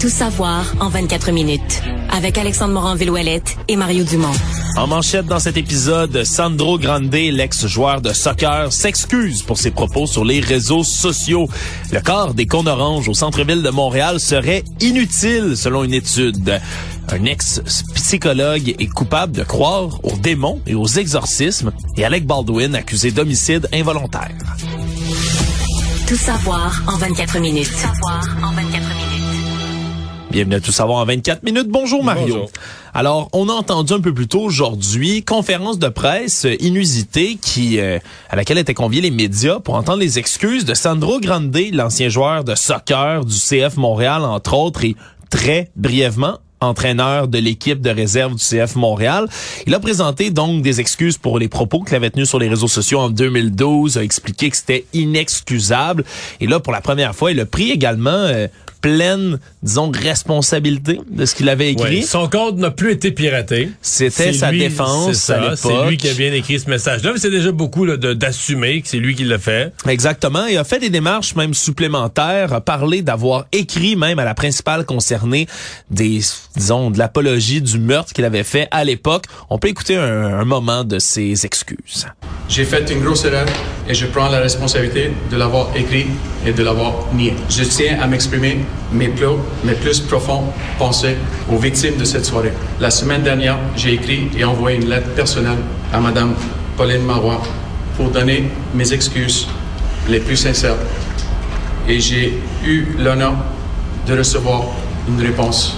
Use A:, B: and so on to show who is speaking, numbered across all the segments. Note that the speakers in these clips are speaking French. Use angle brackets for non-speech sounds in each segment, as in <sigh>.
A: Tout savoir en 24 minutes. Avec Alexandre Morin-Villouellette et Mario Dumont.
B: En manchette dans cet épisode, Sandro Grande, l'ex-joueur de soccer, s'excuse pour ses propos sur les réseaux sociaux. Le corps des cônes oranges au centre-ville de Montréal serait inutile selon une étude. Un ex-psychologue est coupable de croire aux démons et aux exorcismes et Alec Baldwin accusé d'homicide involontaire.
A: Tout savoir en 24 minutes. Tout savoir en 24 minutes.
B: Bienvenue à Tout savoir en 24 minutes. Bonjour Mario.
C: Bonjour.
B: Alors, on a entendu un peu plus tôt aujourd'hui conférence de presse euh, inusitée qui euh, à laquelle étaient conviés les médias pour entendre les excuses de Sandro Grande, l'ancien joueur de soccer du CF Montréal entre autres et très brièvement entraîneur de l'équipe de réserve du CF Montréal. Il a présenté donc des excuses pour les propos qu'il avait tenus sur les réseaux sociaux en 2012, a expliqué que c'était inexcusable. Et là, pour la première fois, il a pris également euh, pleine, disons, responsabilité de ce qu'il avait écrit.
C: Ouais, son compte n'a plus été piraté.
B: C'était sa
C: lui-
B: défense
C: ça,
B: l'époque.
C: C'est lui qui a bien écrit ce message-là. Mais c'est déjà beaucoup d'assumer que c'est lui qui l'a fait.
B: Exactement. Il a fait des démarches même supplémentaires, a parlé d'avoir écrit même à la principale concernée des, disons, de l'apologie du meurtre qu'il avait fait à l'époque. On peut écouter un, un moment de ses excuses.
D: J'ai fait une grosse erreur et je prends la responsabilité de l'avoir écrit et de l'avoir nié. Je tiens à m'exprimer mes plus, mes plus profonds pensées aux victimes de cette soirée. La semaine dernière, j'ai écrit et envoyé une lettre personnelle à Madame Pauline Marois pour donner mes excuses les plus sincères. Et j'ai eu l'honneur de recevoir une réponse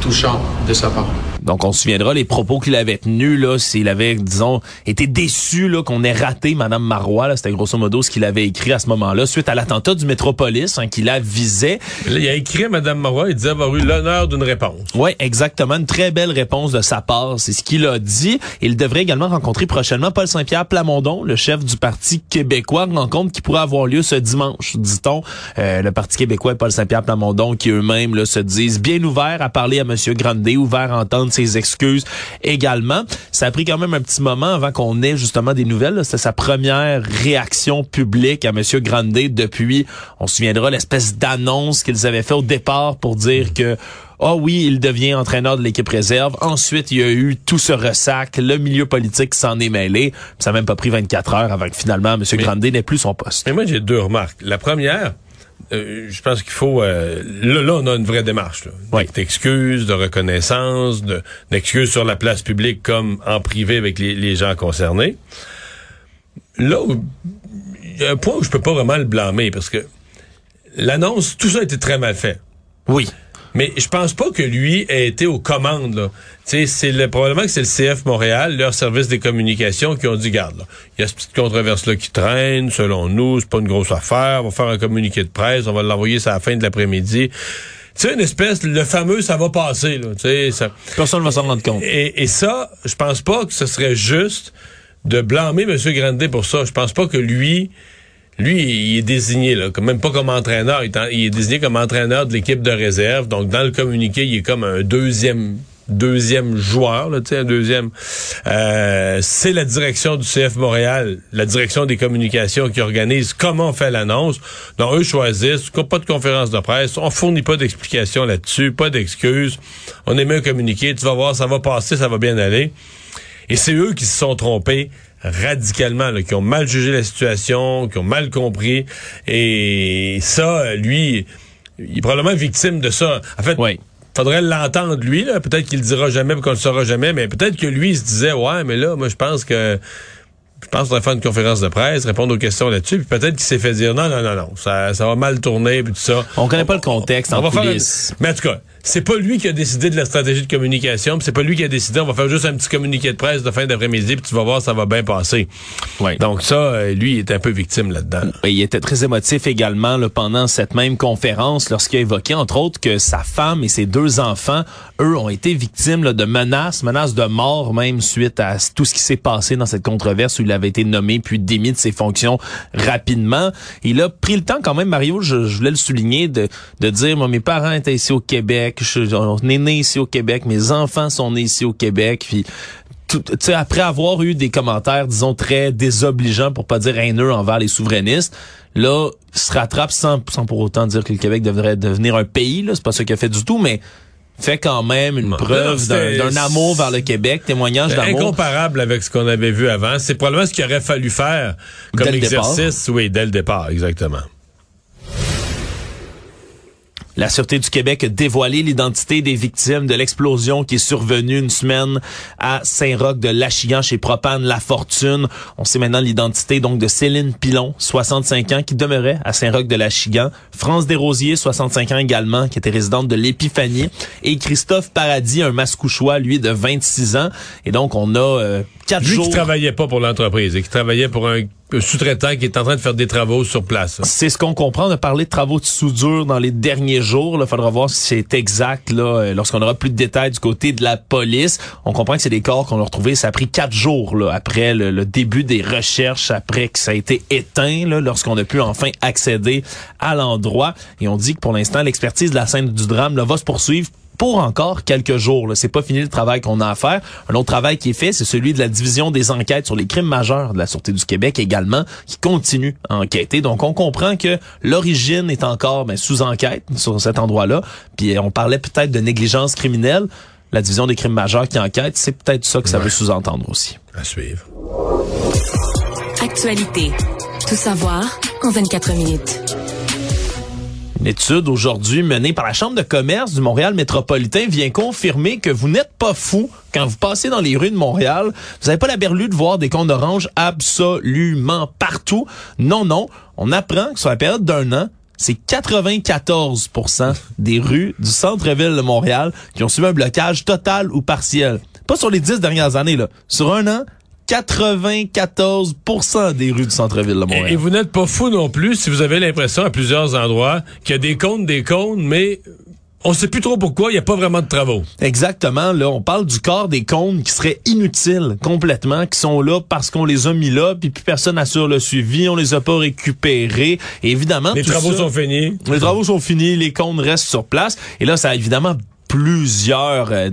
D: touchante de sa part.
B: Donc, on se souviendra les propos qu'il avait tenus, là, s'il avait, disons, été déçu, là, qu'on ait raté Madame Marois, là. C'était grosso modo ce qu'il avait écrit à ce moment-là, suite à l'attentat du Métropolis, hein, qui la visait.
C: Là, il a écrit Mme Marois, il disait avoir eu l'honneur d'une réponse.
B: Oui, exactement. Une très belle réponse de sa part. C'est ce qu'il a dit. Il devrait également rencontrer prochainement Paul Saint-Pierre Plamondon, le chef du Parti québécois. Rencontre qui pourrait avoir lieu ce dimanche, dit-on. Euh, le Parti québécois et Paul Saint-Pierre Plamondon qui eux-mêmes là, se disent bien ouverts à parler à M. Grandet, ouverts à entendre ses excuses également. Ça a pris quand même un petit moment avant qu'on ait justement des nouvelles. C'était sa première réaction publique à M. Grandet depuis, on se souviendra, l'espèce d'annonce qu'ils avaient fait au départ pour dire que ah oui, il devient entraîneur de l'équipe réserve. Ensuite, il y a eu tout ce ressac, le milieu politique s'en est mêlé. Ça n'a même pas pris 24 heures avant que finalement M. Grandet n'ait plus son poste.
C: Mais moi, j'ai deux remarques. La première, euh, je pense qu'il faut... euh, là, là, on a une vraie démarche.
B: Oui.
C: D'excuses, de reconnaissance, de- d'excuses sur la place publique comme en privé avec les, les gens concernés. Là, il y a un point où je peux pas vraiment le blâmer parce que l'annonce, tout ça a été très mal fait.
B: Oui.
C: Mais je pense pas que lui ait été aux commandes. Là. Tu sais, c'est le, probablement que c'est le CF Montréal, leur service des communications, qui ont dit, garde, il y a cette petite controverse-là qui traîne, selon nous, c'est pas une grosse affaire, on va faire un communiqué de presse, on va l'envoyer ça à la fin de l'après-midi. Tu sais, une espèce, le fameux, ça va passer, là, tu sais, ça...
B: Personne ne va s'en rendre compte.
C: Et, et ça, je pense pas que ce serait juste de blâmer M. Grandet pour ça. Je pense pas que lui, lui, il est désigné, là, comme- même pas comme entraîneur. Il est, désigné comme entraîneur de l'équipe de réserve. Donc, dans le communiqué, il est comme un deuxième deuxième joueur, là, un deuxième. Euh, c'est la direction du CF Montréal, la direction des communications qui organise comment on fait l'annonce. Donc, eux choisissent, pas de conférence de presse, on fournit pas d'explications là-dessus, pas d'excuses. On émet un communiqué, tu vas voir, ça va passer, ça va bien aller. Et c'est eux qui se sont trompés radicalement, là, qui ont mal jugé la situation, qui ont mal compris. Et ça, lui, il est probablement victime de ça. En fait,
B: oui
C: faudrait l'entendre lui là peut-être qu'il le dira jamais qu'on le saura jamais mais peut-être que lui il se disait ouais mais là moi je pense que je pense qu'on va faire une conférence de presse, répondre aux questions là-dessus, puis peut-être qu'il s'est fait dire non, non, non, non, ça, ça va mal tourner, puis tout ça.
B: On connaît pas le contexte
C: on
B: en
C: va faire. Mais en tout cas, c'est pas lui qui a décidé de la stratégie de communication, c'est pas lui qui a décidé, on va faire juste un petit communiqué de presse de fin d'après-midi, puis tu vas voir, ça va bien passer.
B: Ouais.
C: Donc ça, euh, lui, il est un peu victime là-dedans.
B: Il était très émotif également là, pendant cette même conférence lorsqu'il a évoqué entre autres que sa femme et ses deux enfants, eux, ont été victimes là, de menaces, menaces de mort même suite à tout ce qui s'est passé dans cette controverse où il avait été nommé puis démis de ses fonctions rapidement. Il a pris le temps quand même, Mario, je, je voulais le souligner, de, de dire, moi, mes parents étaient ici au Québec, je, on est né ici au Québec, mes enfants sont nés ici au Québec, puis tout, tu sais, après avoir eu des commentaires, disons, très désobligeants, pour pas dire haineux envers les souverainistes, là, se rattrape sans, sans pour autant dire que le Québec devrait devenir un pays, là, c'est pas ça qu'il a fait du tout, mais fait quand même une
C: Non,
B: preuve d'un amour vers le Québec, témoignage d'amour.
C: Incomparable avec ce qu'on avait vu avant. C'est probablement ce qu'il aurait fallu faire comme exercice. Oui, dès le départ, exactement.
B: La Sûreté du Québec a dévoilé l'identité des victimes de l'explosion qui est survenue une semaine à Saint-Roch de Lachigan chez Propane La Fortune. On sait maintenant l'identité donc de Céline Pilon, 65 ans, qui demeurait à Saint-Roch de Lachigan. France Desrosiers, 65 ans également, qui était résidente de l'Épiphanie. Et Christophe Paradis, un mascouchois, lui, de 26 ans. Et donc, on a euh, quatre
C: Lui
B: jours...
C: qui travaillait pas pour l'entreprise et qui travaillait pour un sous-traitant qui est en train de faire des travaux sur place.
B: C'est ce qu'on comprend. On a parlé de travaux de soudure dans les derniers jours. Il faudra voir si c'est exact là, euh, lorsqu'on aura plus de détails du côté de la police. On comprend que c'est des corps qu'on a retrouvés. Ça a pris quatre jours là, après le, le début des recherches, après que ça a été éteint, là, lorsqu'on a pu enfin accéder à l'endroit. Et on dit que pour l'instant, l'expertise de la scène du drame là, va se poursuivre pour encore quelques jours. là. C'est pas fini le travail qu'on a à faire. Un autre travail qui est fait, c'est celui de la division des enquêtes sur les crimes majeurs de la Sûreté du Québec également, qui continue à enquêter. Donc, on comprend que l'origine est encore ben, sous enquête sur cet endroit-là. Puis, on parlait peut-être de négligence criminelle. La division des crimes majeurs qui enquête, c'est peut-être ça que ça veut sous-entendre aussi.
C: À suivre.
A: Actualité. Tout savoir en 24 minutes.
B: Une étude aujourd'hui menée par la Chambre de commerce du Montréal métropolitain vient confirmer que vous n'êtes pas fou quand vous passez dans les rues de Montréal. Vous n'avez pas la berlue de voir des cônes oranges absolument partout. Non, non. On apprend que sur la période d'un an, c'est 94% des rues du centre-ville de Montréal qui ont subi un blocage total ou partiel. Pas sur les dix dernières années, là. Sur un an, 94% des rues du centre-ville de Montréal.
C: Et, et vous n'êtes pas fou non plus si vous avez l'impression à plusieurs endroits qu'il y a des cônes, des cônes, mais on sait plus trop pourquoi, il n'y a pas vraiment de travaux.
B: Exactement, là, on parle du corps des cônes qui seraient inutiles complètement, qui sont là parce qu'on les a mis là, puis plus personne assure le suivi, on les a pas récupérés. Et évidemment,
C: Les travaux
B: ça-
C: sont finis.
B: les travaux sont finis, les cônes restent sur place. Et là, ça a évidemment plusieurs euh,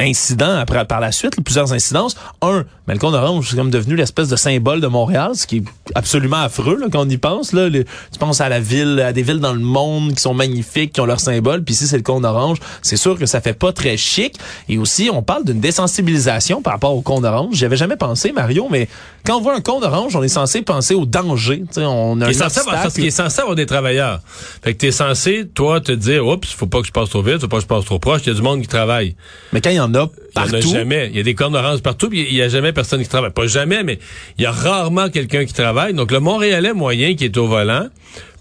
B: incidents après par la suite, plusieurs incidences. Un, mais le cône orange, c'est comme devenu l'espèce de symbole de Montréal, ce qui est absolument affreux là, quand on y pense. Là. Tu penses à la ville, à des villes dans le monde qui sont magnifiques, qui ont leur symbole, puis ici c'est le cône orange. C'est sûr que ça fait pas très chic. Et aussi, on parle d'une désensibilisation par rapport au cône orange. J'avais jamais pensé, Mario, mais quand on voit un cône orange, on est censé penser au danger. Tu sais, on a un
C: censé avoir, parce
B: obstacle.
C: qu'il est censé avoir des travailleurs. Fait que t'es censé, toi, te dire, oups, faut pas que je passe trop vite, faut pas que je passe trop proche, il y a du monde qui travaille.
B: Mais quand il y en a
C: Il y en
B: partout,
C: a jamais. Il y a des cornes oranges partout, puis il y a jamais personne qui travaille. Pas jamais, mais il y a rarement quelqu'un qui travaille. Donc, le Montréalais moyen qui est au volant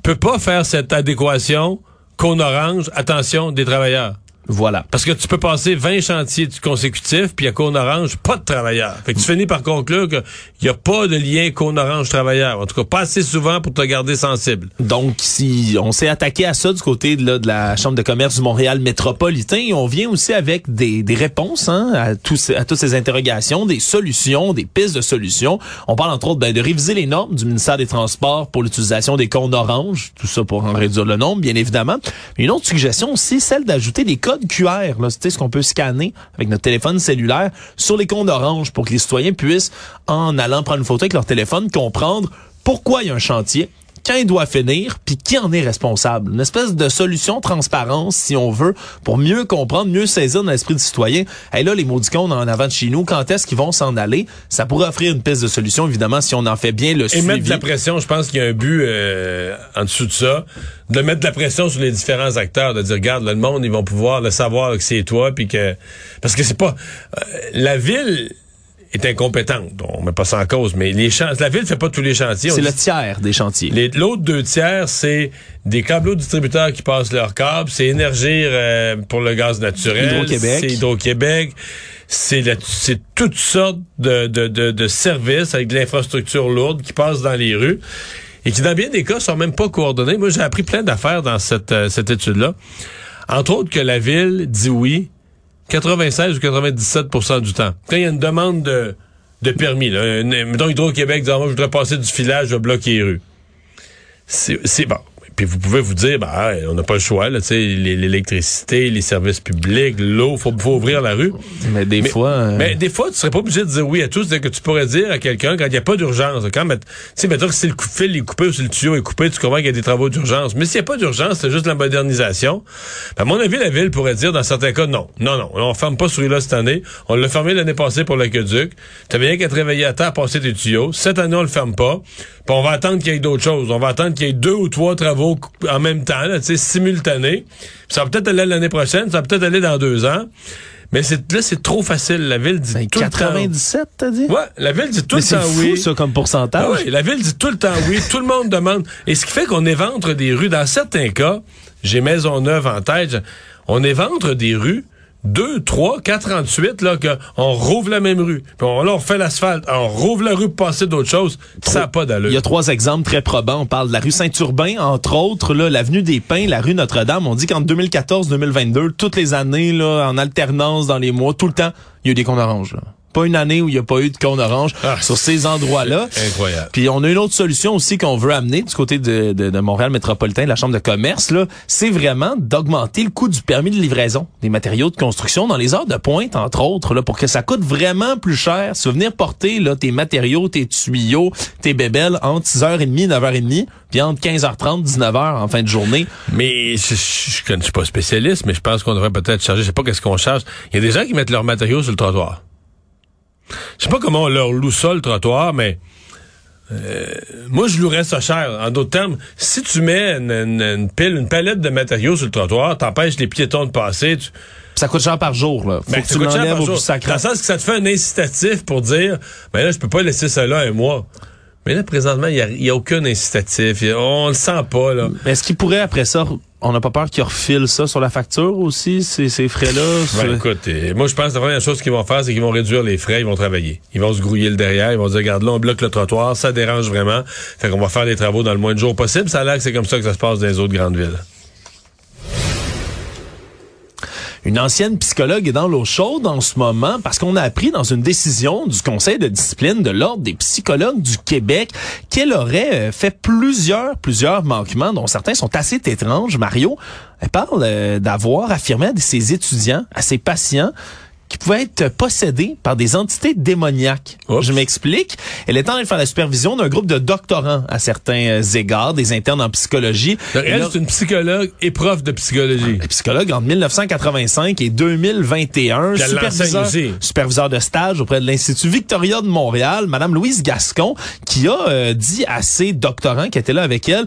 C: peut pas faire cette adéquation cône orange, attention, des travailleurs.
B: Voilà.
C: Parce que tu peux passer 20 chantiers consécutifs, puis à cône orange, pas de travailleurs. Fait que tu finis par conclure qu'il n'y a pas de lien cône orange travailleur. En tout cas, pas assez souvent pour te garder sensible.
B: Donc, si on s'est attaqué à ça du côté de, la Chambre de commerce du Montréal métropolitain, on vient aussi avec des, réponses hein, à, toutes ces interrogations, des solutions, des pistes de solutions. On parle entre autres ben, de réviser les normes du ministère des Transports pour l'utilisation des cônes oranges, tout ça pour en réduire le nombre, bien évidemment. Une autre suggestion aussi, celle d'ajouter des codes code QR, là, ce qu'on peut scanner avec notre téléphone cellulaire sur les comptes orange pour que les citoyens puissent, en allant prendre une photo avec leur téléphone, comprendre pourquoi il y a un chantier, quand il doit finir, puis qui en est responsable? Une espèce de solution transparence, si on veut, pour mieux comprendre, mieux saisir dans l'esprit du citoyen. Et là, les maudicons en avant de chez nous, quand est-ce qu'ils vont s'en aller? Ça pourrait offrir une piste de solution, évidemment, si on en fait bien le
C: Et
B: suivi.
C: mettre de la pression, je pense qu'il y a un but euh, en dessous de ça, de mettre de la pression sur les différents acteurs, de dire, regarde, là, le monde, ils vont pouvoir le savoir que c'est toi, puis que... Parce que c'est pas... euh, la ville est incompétente, on met pas ça en cause, mais les la ville fait pas tous les chantiers.
B: C'est le tiers des chantiers.
C: L'autre deux tiers, c'est des câbleaux distributeurs qui passent leurs câbles, c'est Énergir euh, pour le gaz naturel,
B: Hydro-Québec.
C: c'est Hydro-Québec, c'est toutes sortes de, de, de, de services avec de l'infrastructure lourde qui passent dans les rues et qui, dans bien des cas, sont même pas coordonnés. Moi, j'ai appris plein d'affaires dans cette, euh, cette étude-là. Entre autres que la ville dit oui 96 ou 97% du temps. Quand il y a une demande de, de permis, là, mettons Hydro-Québec disant, moi, je voudrais passer du filage, je bloquer les rues. C'est bon. Puis vous pouvez vous dire, bah, hey, on n'a pas le choix, là, tu sais, l'é- l'électricité, les services publics, l'eau, faut, faut ouvrir la rue.
B: Mais des
C: Mais-
B: fois... euh,
C: Mais des fois, tu serais pas obligé de dire oui à tout. C'est-à-dire que tu pourrais dire à quelqu'un quand il n'y a pas d'urgence. Quand, tu sais, mettons que si le fil est coupé ou si le tuyau est coupé, tu comprends qu'il y a des travaux d'urgence. Mais s'il n'y a pas d'urgence, c'est juste la modernisation. Ben, à mon avis, la ville pourrait dire dans certains cas non. Non, non. On ferme pas ce rue-là cette année. On l'a fermé l'année passée pour l'aqueduc. T'as bien qu'à te réveiller à temps, passer tes tuyaux. Cette année, on le ferme pas. Puis on va attendre qu'il y ait d'autres choses. On va attendre qu'il y ait deux ou trois travaux en même temps, là, simultanés. Ça va peut-être aller l'année prochaine, ça va peut-être aller dans deux ans. Mais là, c'est trop facile. La ville dit
B: ben,
C: tout le temps.
B: 97, t'as dit?
C: Ouais, la ville dit tout
B: Mais
C: le temps
B: fou,
C: oui.
B: ça, comme pourcentage.
C: Ah ouais, la ville dit tout le temps oui, tout le monde demande. Et ce qui fait qu'on éventre des rues, dans certains cas, j'ai Maisonneuve en tête, on éventre des rues, 2, 3, 48, là, qu'on rouvre la même rue. Puis on, là, on refait l'asphalte, on rouvre la rue pour passer d'autres choses. Ça n'a pas d'allure.
B: Il y a trois exemples très probants. On parle de la rue Saint-Urbain, entre autres, là, l'avenue des Pins, la rue Notre-Dame. On dit qu'en 2014-2022, toutes les années, là, en alternance dans les mois, tout le temps, il y a eu des oranges. là. Pas une année où il n'y a pas eu de cônes oranges
C: Ah,
B: sur ces endroits-là.
C: Incroyable.
B: Puis on a une autre solution aussi qu'on veut amener du côté de, de, de Montréal métropolitain, de la Chambre de commerce, là, c'est vraiment d'augmenter le coût du permis de livraison des matériaux de construction dans les heures de pointe, entre autres, là, pour que ça coûte vraiment plus cher. Si tu veux venir porter là, tes matériaux, tes tuyaux, tes bébelles entre 6h30 et 9h30, puis entre 15h30 19h en fin de journée.
C: Mais je, je, je, je suis pas spécialiste, mais je pense qu'on devrait peut-être charger. Je sais pas qu'est-ce qu'on charge. Il y a des gens qui mettent leurs matériaux sur le trottoir. Je sais pas comment on leur loue ça, le trottoir, mais euh, moi, je louerais ça cher. En d'autres termes, si tu mets une, une- une pile, une palette de matériaux sur le trottoir, t'empêches les piétons de passer. Tu,
B: Ça coûte cher par jour. Là. Faut
C: ben,
B: que
C: ça
B: tu
C: coûte cher par jour. Dans le sens que ça te fait un incitatif pour dire, ben là, je peux pas laisser ça là un mois. Mais là, présentement, il y a, il y a aucun incitatif. A- on le sent pas, là.
B: Mais Est-ce qu'il pourrait, après ça, on n'a pas peur qu'ils refilent ça sur la facture aussi, ces, ces frais-là?
C: Ben, écoute, euh, moi, je pense que la première chose qu'ils vont faire, c'est qu'ils vont réduire les frais, ils vont travailler. Ils vont se grouiller le derrière, ils vont dire, regarde, là, on bloque le trottoir, ça dérange vraiment. Fait qu'on va faire les travaux dans le moins de jours possible. Ça a l'air que c'est comme ça que ça se passe dans les autres grandes villes.
B: Une ancienne psychologue est dans l'eau chaude en ce moment parce qu'on a appris dans une décision du Conseil de discipline de l'Ordre des psychologues du Québec qu'elle aurait euh, fait plusieurs, plusieurs manquements dont certains sont assez étranges. Mario, elle parle euh, d'avoir affirmé à ses étudiants, à ses patients, qui pouvaient être possédés par des entités démoniaques.
C: Oups.
B: Je m'explique. Elle est en train de faire la supervision d'un groupe de doctorants à certains euh, égards, des internes en psychologie.
C: Donc, elle, c'est une psychologue et prof de psychologie.
B: est psychologue entre 1985 et 2021.
C: Puis elle l'enseigne
B: Superviseur, superviseur de stage auprès de l'Institut Victoria de Montréal, Madame Louise Gascon, qui a euh, dit à ses doctorants qui étaient là avec elle,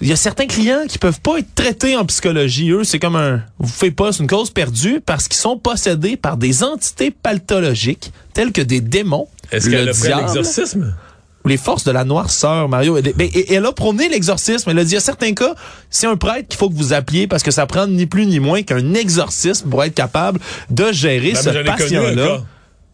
B: il y a certains clients qui peuvent pas être traités en psychologie. Eux, c'est comme un, vous faites pas, c'est une cause perdue parce qu'ils sont possédés par des entités pathologiques telles que des démons,
C: Est-ce
B: le
C: qu'elle a fait
B: diable,
C: l'exorcisme?
B: ou les forces de la noirceur, Mario. Elle, ben, et- elle a prôné l'exorcisme. Elle a dit, à certains cas, c'est un prêtre qu'il faut que vous appeliez parce que ça prend ni plus ni moins qu'un exorcisme pour être capable de gérer
C: Ben,
B: ce
C: mais j'en ai connu un
B: patient-là.
C: cas.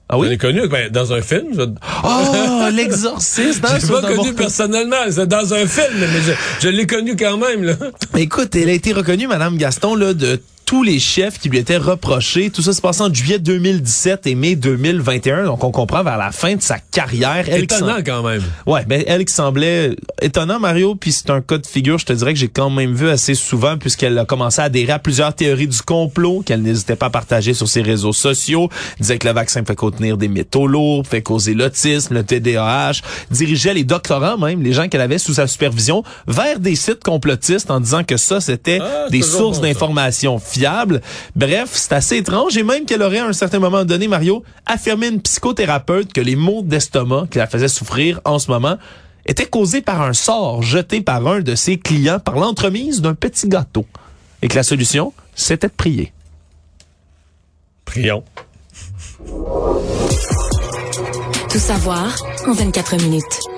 B: Ah
C: J'en ai
B: oui?
C: connu ben, dans un film. je-
B: Oh, l'exorcisme! hein, <laughs>
C: Je
B: ça
C: l'ai pas connu personnellement, c'est dans un film, mais je, je l'ai connu quand même. Là.
B: Écoute, elle a été reconnue, Madame Gaston, là, de tous les chefs qui lui étaient reprochés. Tout ça se passe en juillet 2017 et mai 2021. Donc, on comprend vers la fin de sa carrière. Elle
C: Étonnant quand même.
B: Ouais, ben elle qui semblait étonnant Mario, puis c'est un cas de figure, je te dirais que j'ai quand même vu assez souvent puisqu'elle a commencé à adhérer à plusieurs théories du complot qu'elle n'hésitait pas à partager sur ses réseaux sociaux, disait que le vaccin fait contenir des métaux lourds, fait causer l'autisme, le TDAH, dirigeait les doctorants même, les gens qu'elle avait sous sa supervision vers des sites complotistes en disant que ça c'était
C: Ah,
B: des sources
C: bon,
B: d'informations Bref, c'est assez étrange et même qu'elle aurait à un certain moment donné Mario affirmé une psychothérapeute que les maux d'estomac qui la faisaient souffrir en ce moment étaient causés par un sort jeté par un de ses clients par l'entremise d'un petit gâteau. Et que la solution, c'était de prier.
C: Prions.
A: Tout savoir en 24 minutes.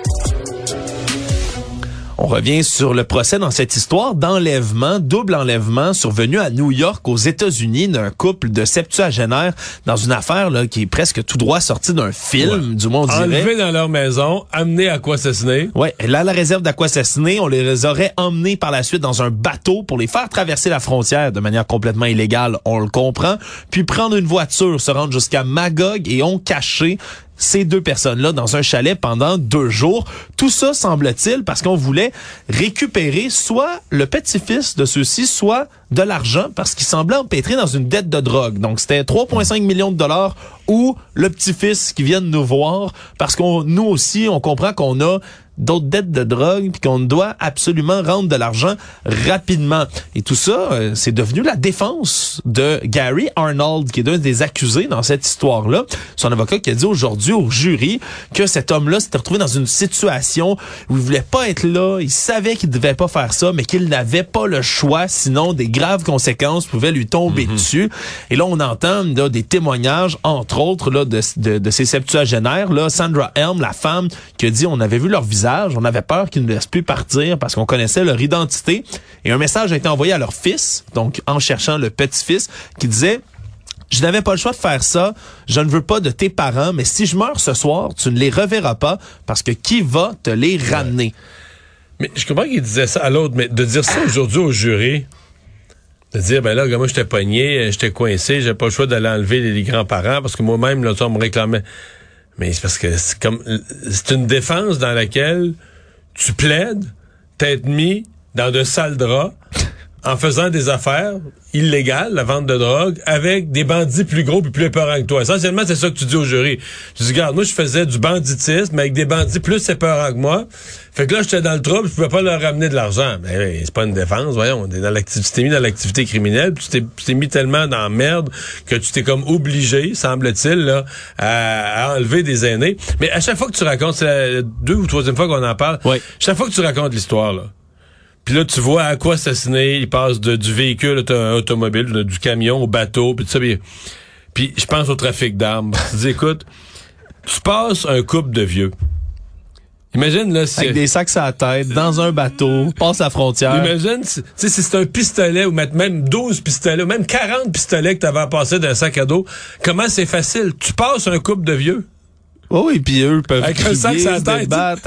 B: On revient sur le procès dans cette histoire d'enlèvement, double enlèvement survenu à New York aux États-Unis d'un couple de septuagénaires dans une affaire là, qui est presque tout droit sortie d'un film, du moins on dirait.
C: Enlevés dans leur maison, amenés à quoi assassiner.
B: Ouais, là, la réserve d'Aquassassiné, on les aurait emmenés par la suite dans un bateau pour les faire traverser la frontière de manière complètement illégale, on le comprend, puis prendre une voiture, se rendre jusqu'à Magog et ont caché ces deux personnes-là dans un chalet pendant deux jours. Tout ça, semble-t-il, parce qu'on voulait récupérer soit le petit-fils de ceux-ci, soit de l'argent, parce qu'ils semblaient empêtrés dans une dette de drogue. Donc, c'était 3,5 millions de dollars ou le petit-fils qui vient de nous voir, parce qu'on nous aussi, on comprend qu'on a d'autres dettes de drogue puis qu'on doit absolument rendre de l'argent rapidement. Et tout ça, euh, c'est devenu la défense de Gary Arnold, qui est un des accusés dans cette histoire-là. Son avocat qui a dit aujourd'hui au jury que cet homme-là s'était retrouvé dans une situation où il voulait pas être là, il savait qu'il devait pas faire ça, mais qu'il n'avait pas le choix, sinon des graves conséquences pouvaient lui tomber dessus. Et là, on entend là, des témoignages, entre autres, là, de, de, de ces septuagénaires. Là, Sandra Helm, la femme, qui a dit on avait vu leur visage, on avait peur qu'ils ne laissent plus partir parce qu'on connaissait leur identité. Et un message a été envoyé à leur fils, donc en cherchant le petit-fils, qui disait je n'avais pas le choix de faire ça. Je ne veux pas de tes parents, mais si je meurs ce soir, tu ne les reverras pas parce que qui va te les ramener?
C: Mais je comprends qu'il disait ça à l'autre, mais de dire ça aujourd'hui au jury, de dire, ben là, moi, j'étais pogné, j'étais coincé, j'ai pas le choix d'aller enlever les, les grands-parents parce que moi-même, là, on me réclamait. Mais c'est parce que c'est comme, c'est une défense dans laquelle tu plaides, t'être mis dans de sales draps en faisant des affaires illégales, la vente de drogue, avec des bandits plus gros et plus épeurants que toi. Essentiellement, c'est ça que tu dis au jury. Tu dis, regarde, moi, je faisais du banditisme, mais avec des bandits plus épeurants que moi. Fait que là, j'étais dans le trouble, je pouvais pas leur ramener de l'argent. Mais ben, c'est pas une défense, voyons. On est dans l'activité, tu t'es mis dans l'activité criminelle, tu t'es- tu t'es mis tellement dans la merde que tu t'es comme obligé, semble-t-il, là, à, à enlever des aînés. Mais à chaque fois que tu racontes, c'est la deux ou troisième fois qu'on en parle,
B: Oui.
C: chaque fois que tu racontes l'histoire, là, puis là, tu vois à quoi assassiner. Il passe de, du véhicule auto- automobile, du camion au bateau, puis tout ça. Puis, puis je pense au trafic d'armes. tu dis, écoute, tu passes un couple de vieux. Imagine, là, si...
B: Avec des sacs à la tête, dans un bateau, passe la frontière.
C: Imagine, si- tu sais, si c'est un pistolet ou mettre même 12 pistolets ou même 40 pistolets que t'avais à passer d'un sac à dos, comment c'est facile? Tu passes un couple de vieux.
B: Oh oui, puis eux peuvent
C: Avec un sac sur la tête, <laughs>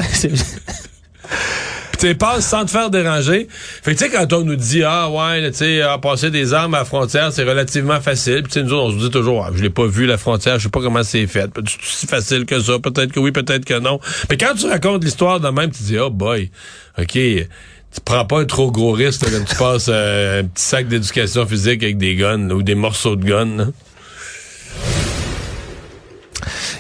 C: tu sans te faire déranger. Fait tu sais, quand on nous dit, ah ouais, tu sais, ah, passer des armes à la frontière, c'est relativement facile. Puis nous autres, on se dit toujours, ah, je l'ai pas vu la frontière, je sais pas comment c'est fait. C'est si facile que ça, peut-être que oui, peut-être que non. Mais quand tu racontes l'histoire de même, tu dis, oh boy, ok, tu prends pas un trop gros risque là, quand tu passes euh, un petit sac d'éducation physique avec des guns là, ou des morceaux de guns. là.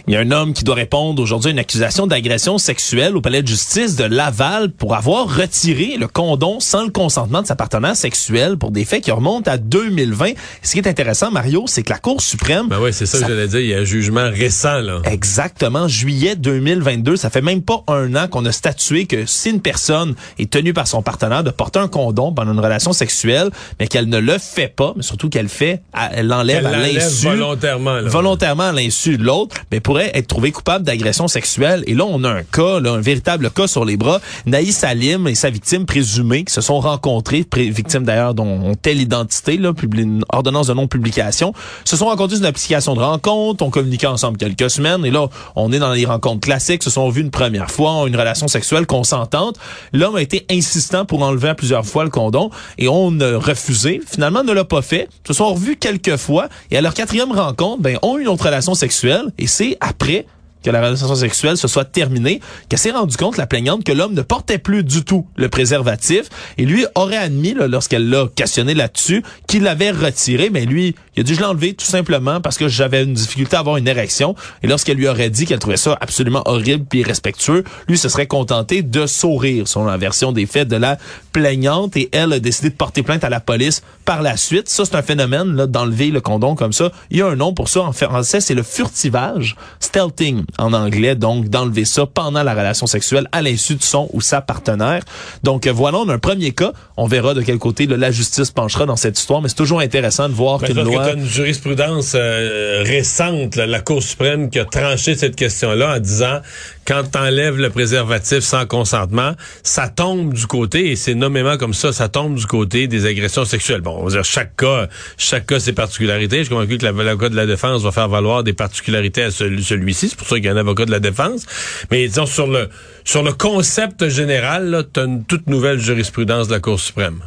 B: Il y a un homme qui doit répondre aujourd'hui à une accusation d'agression sexuelle au palais de justice de Laval pour avoir retiré le condom sans le consentement de sa partenaire sexuelle pour des faits qui remontent à 2020. Ce qui est intéressant, Mario, c'est que la Cour suprême...
C: Ben ouais, c'est ça, que j'allais dire, il y a un jugement récent là.
B: Exactement, juillet 2022. Ça fait même pas un an qu'on a statué que si une personne est tenue par son partenaire de porter un condom pendant une relation sexuelle, mais qu'elle ne le fait pas, mais surtout qu'elle fait, elle l'enlève
C: Elle
B: à
C: l'enlève
B: l'insu,
C: volontairement, là.
B: volontairement à l'insu de l'autre, mais pour pourrait être trouvé coupable d'agression sexuelle. Et là, on a un cas, là, un véritable cas sur les bras. Naïs Salim et sa victime présumée qui se sont rencontrés, victime d'ailleurs dont on telle identité, là, une ordonnance de non-publication, se sont rencontrés sur une application de rencontre, ont communiqué ensemble quelques semaines, et là, on est dans les rencontres classiques, se sont vus une première fois, ont une relation sexuelle consentante. L'homme a été insistant pour enlever plusieurs fois le condom, et on a refusé. Finalement, ne l'a pas fait. Se sont revus quelques fois, et à leur quatrième rencontre, ben, ont une autre relation sexuelle, et c'est après que la relation sexuelle se soit terminée, qu'elle s'est rendu compte, la plaignante, que l'homme ne portait plus du tout le préservatif. Et lui aurait admis, lorsqu'elle l'a questionné là-dessus, qu'il l'avait retiré, mais lui, il a dit je l'ai enlevé tout simplement parce que j'avais une difficulté à avoir une érection et lorsqu'elle lui aurait dit qu'elle trouvait ça absolument horrible et irrespectueux, lui se serait contenté de sourire selon la version des faits de la plaignante. Et elle a décidé de porter plainte à la police par la suite. Ça, c'est un phénomène là d'enlever le condom comme ça. Il y a un nom pour ça. En français, c'est le furtivage, stealthing en anglais, donc d'enlever ça pendant la relation sexuelle à l'insu de son ou sa partenaire. Donc voilà, on a un premier cas. On verra de quel côté la justice penchera dans cette histoire, mais c'est toujours intéressant de voir ben, qu'une loi...
C: Que une jurisprudence euh, récente, la Cour suprême qui a tranché cette question-là en disant quand t'enlèves le préservatif sans consentement, ça tombe du côté, et c'est nommément comme ça, ça tombe du côté des agressions sexuelles. Bon, on va dire chaque cas, chaque cas ses particularités. Je suis convaincu que l'avocat de la défense va faire valoir des particularités à celui-ci. C'est pour ça qu'il y a un avocat de la défense. Mais disons, sur le, sur le concept général, tu as une toute nouvelle jurisprudence de la Cour suprême.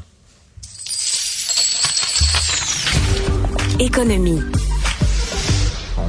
A: Économie.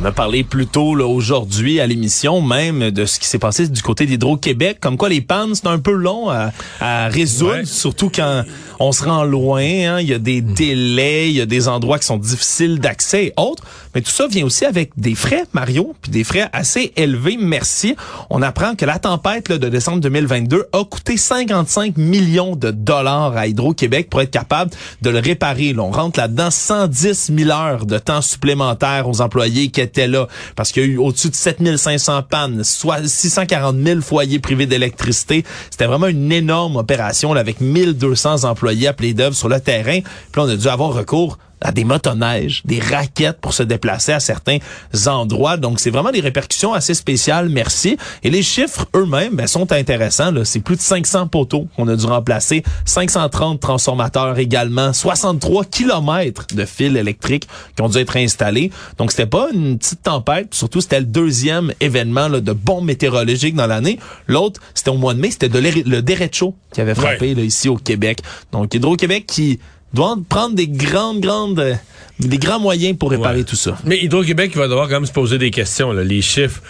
B: On a parlé plus tôt aujourd'hui à l'émission même de ce qui s'est passé du côté d'Hydro-Québec, comme quoi les pannes, c'est un peu long à, résoudre, surtout quand on se rend loin, hein. il y a des délais, il y a des endroits qui sont difficiles d'accès et autres. Mais tout ça vient aussi avec des frais, Mario, puis des frais assez élevés. Merci. On apprend que la tempête de décembre 2022 a coûté 55 millions de dollars à Hydro-Québec pour être capable de le réparer. on rentre là-dedans 110 000 heures de temps supplémentaire aux employés qui étaient là parce qu'il y a eu au-dessus de 7500 pannes, soit 640 000 foyers privés d'électricité. C'était vraiment une énorme opération là, avec 1200 employés appelés d'œuvre sur le terrain. Puis on a dû avoir recours à des motoneiges, des raquettes pour se déplacer à certains endroits. Donc, c'est vraiment des répercussions assez spéciales, merci. Et les chiffres eux-mêmes ben, sont intéressants. C'est plus de 500 poteaux qu'on a dû remplacer, 530 transformateurs également, 63 kilomètres de fils électriques qui ont dû être installés. Donc, c'était pas une petite tempête. Surtout, c'était le deuxième événement là, de bombes météorologiques dans l'année. L'autre, c'était au mois de mai, c'était le derecho qui avait frappé là, ici au Québec. Donc, Hydro-Québec qui doit prendre des grandes, grandes, des grands moyens pour réparer tout ça.
C: Mais Hydro-Québec va devoir quand même se poser des questions, là, les chiffres.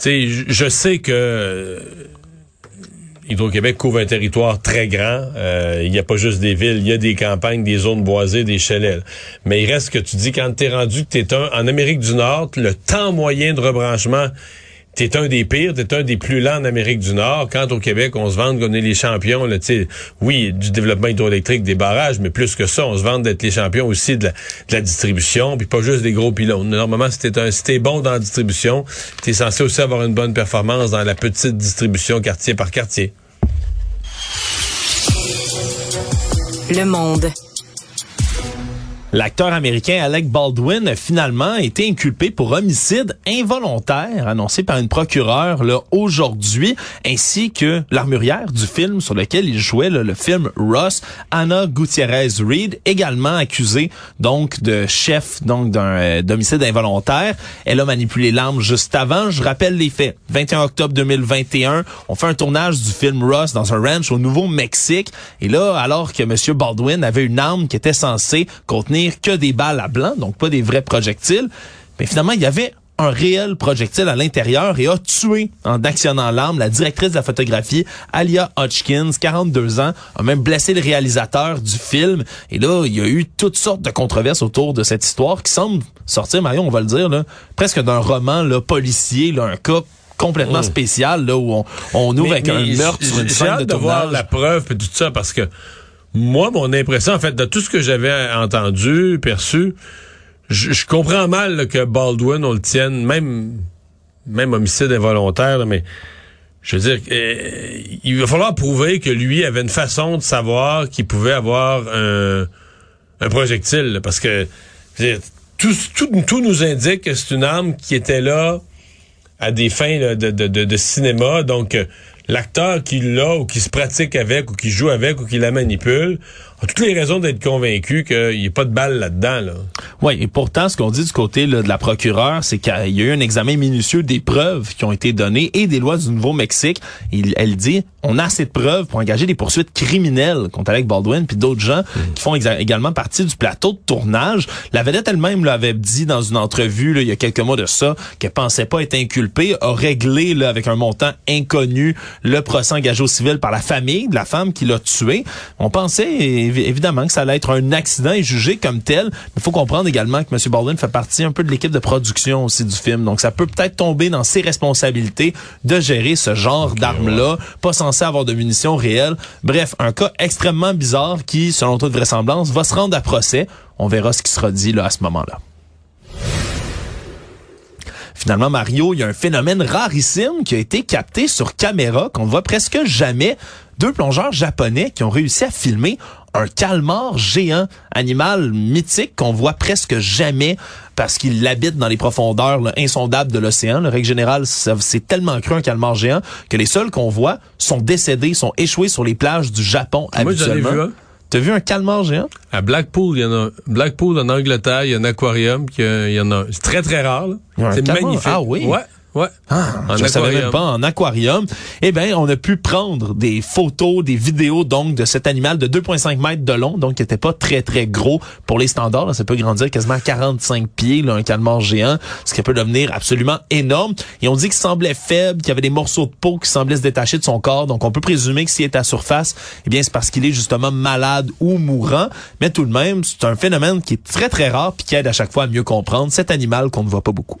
C: Tu sais, je sais que euh, Hydro-Québec couvre un territoire très grand. Euh, il n'y a pas juste des villes, il y a des campagnes, des zones boisées, des chalets. Mais il reste que tu dis quand t'es rendu que t'es un en Amérique du Nord, le temps moyen de rebranchement t'es un des pires, t'es un des plus lents en Amérique du Nord. Quand au Québec, on se vante qu'on est les champions, là, oui, du développement hydroélectrique, des barrages, mais plus que ça, on se vante d'être les champions aussi de la, distribution, puis pas juste des gros pylônes. Normalement, si t'es, un, si bon dans la distribution, t'es censé aussi avoir une bonne performance dans la petite distribution quartier par quartier.
A: Le monde.
B: L'acteur américain Alec Baldwin a finalement été inculpé pour homicide involontaire annoncé par une procureure là aujourd'hui, ainsi que l'armurière du film sur lequel il jouait, le film Ross, Anna Gutierrez Reed, également accusée donc de chef donc d'un euh, d'homicide involontaire. Elle a manipulé l'arme juste avant. Je rappelle les faits. 21 octobre 2021, on fait un tournage du film Ross dans un ranch au Nouveau-Mexique, et là, alors que Monsieur Baldwin avait une arme qui était censée contenir que des balles à blanc, donc pas des vrais projectiles. Mais finalement, il y avait un réel projectile à l'intérieur et a tué en actionnant l'arme la directrice de la photographie, Alia Hodgkins, 42 ans, a même blessé le réalisateur du film. Et là, il y a eu toutes sortes de controverses autour de cette histoire qui semble sortir, Marion, on va le dire, là, presque d'un roman là, policier, là, un cas complètement oh. spécial là, où on, ouvre avec un meurtre sur une scène de, de voir
C: la preuve et tout ça parce que moi, mon impression, en fait, de tout ce que j'avais entendu, perçu, je, comprends mal que Baldwin, on le tienne, même, même homicide involontaire, mais je veux dire, euh, il va falloir prouver que lui avait une façon de savoir qu'il pouvait avoir un, un projectile, parce que tout, tout, tout nous indique que c'est une arme qui était là à des fins de, de cinéma. Donc, euh, l'acteur qui l'a ou qui se pratique avec ou qui joue avec ou qui la manipule a toutes les raisons d'être convaincu qu'il n'y a pas de balle là-dedans. Là.
B: Oui, et pourtant, ce qu'on dit du côté là, de la procureure, c'est qu'il y a eu un examen minutieux des preuves qui ont été données et des lois du Nouveau-Mexique. Elle dit, on a assez de preuves pour engager des poursuites criminelles contre Alec Baldwin puis d'autres gens qui font également partie du plateau de tournage. La vedette elle-même l'avait dit dans une entrevue là, il y a quelques mois de ça qu'elle pensait pas être inculpée, a réglé là, avec un montant inconnu le procès engagé au civil par la famille de la femme qui l'a tué. On pensait évidemment que ça allait être un accident et jugé comme tel. Il faut comprendre également que M. Baldwin fait partie un peu de l'équipe de production aussi du film. Donc, ça peut peut-être tomber dans ses responsabilités de gérer ce genre d'armes-là, pas censé avoir de munitions réelles. Bref, un cas extrêmement bizarre qui, selon toute vraisemblance, va se rendre à procès. On verra ce qui sera dit là à ce moment-là. Finalement, Mario, il y a un phénomène rarissime qui a été capté sur caméra qu'on voit presque jamais. Deux plongeurs japonais qui ont réussi à filmer un calmar géant, animal mythique qu'on voit presque jamais parce qu'il habite dans les profondeurs là, insondables de l'océan. Le règle générale, c'est tellement cru un calmar géant que les seuls qu'on voit sont décédés, sont échoués sur les plages du Japon
C: Moi,
B: habituellement.
C: vu un.
B: T'as vu un calmar géant?
C: À Blackpool, il y en a. Blackpool, en Angleterre, il y a un aquarium. qui, euh, Il y en a. C'est très, très rare. là. C'est magnifique.
B: Ah oui?
C: Ouais, ouais.
B: Ah,
C: En
B: je ne savais même pas en aquarium. Eh ben, on a pu prendre des photos, des vidéos donc de cet animal de 2,5 mètres de long, donc qui était pas très très gros pour les standards. Là, ça peut grandir quasiment à 45 pieds, là, un calmar géant, ce qui peut devenir absolument énorme. Et on dit qu'il semblait faible, qu'il y avait des morceaux de peau qui semblaient se détacher de son corps. Donc on peut présumer que s'il est à surface, eh bien c'est parce qu'il est justement malade ou mourant. Mais tout de même, c'est un phénomène qui est très très rare puis qui aide à chaque fois à mieux comprendre cet animal qu'on ne voit pas beaucoup.